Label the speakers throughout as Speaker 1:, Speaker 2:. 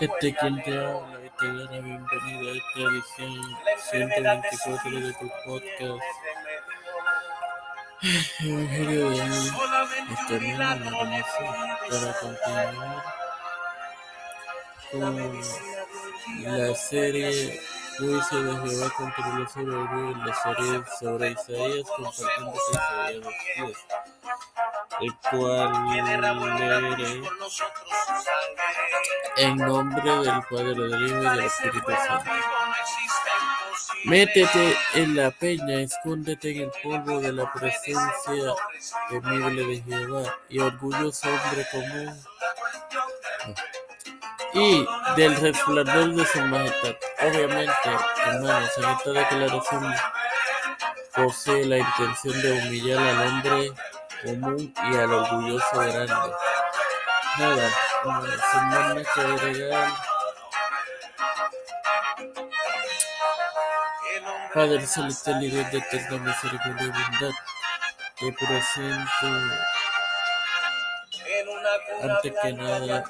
Speaker 1: Este quien te habla y te da la bienvenida a esta edición 124 de tu podcast. Evangelio de hoy. Estaremos en la para continuar con la serie Juicio de Jehová contra los soberbios, la serie sobre Isaías, compartiendo Isaías 10 el cual leeré en nombre del Padre, del Hijo y del Espíritu Santo. Métete en la peña, escóndete en el polvo de la presencia temible de Jehová y orgulloso hombre común y del resplandor de su majestad. Obviamente, hermanos, en esta declaración posee la intención de humillar al hombre común y al orgulloso grande. Nada, sin más que agregar. Padre celestial y Dios de eterna misericordia y bondad, te presento antes que nada.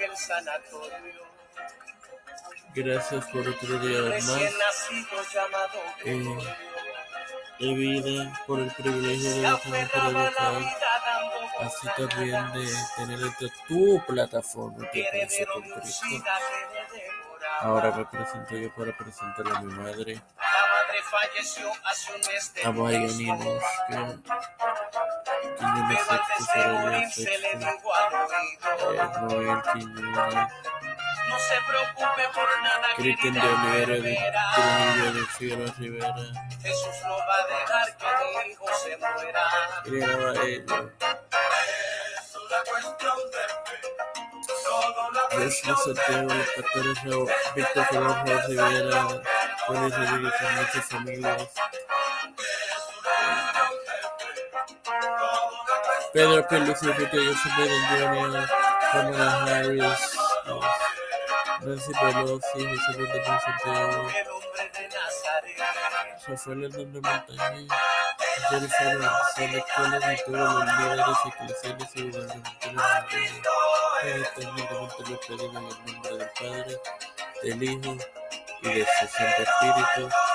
Speaker 1: Gracias por otro día más. Eh, de vida, por el privilegio de tener educar así también de tener esta tu plataforma que conoce con Cristo. Ahora me presento yo para presentar a mi madre, a Marianinos, que Quiñones Sexto, Soraya Sexto, Noel Quiñones, Cristian de Olivera, de Trujillo de Rivera,
Speaker 2: Jesús no va a dejar que mi hijo se muera.
Speaker 1: Irene los pastores Víctor Rivera, Rodríguez y muchas familias. Pedro Pierluisi, Enrique Joseph Biden Jr., Kamala Harris, Nancy José Luis de Santiago. Rafael Hernández Montañez, Jennifer González Escuelas y y pedimos en el nombre del Padre, del Hijo y del Santo Espíritu.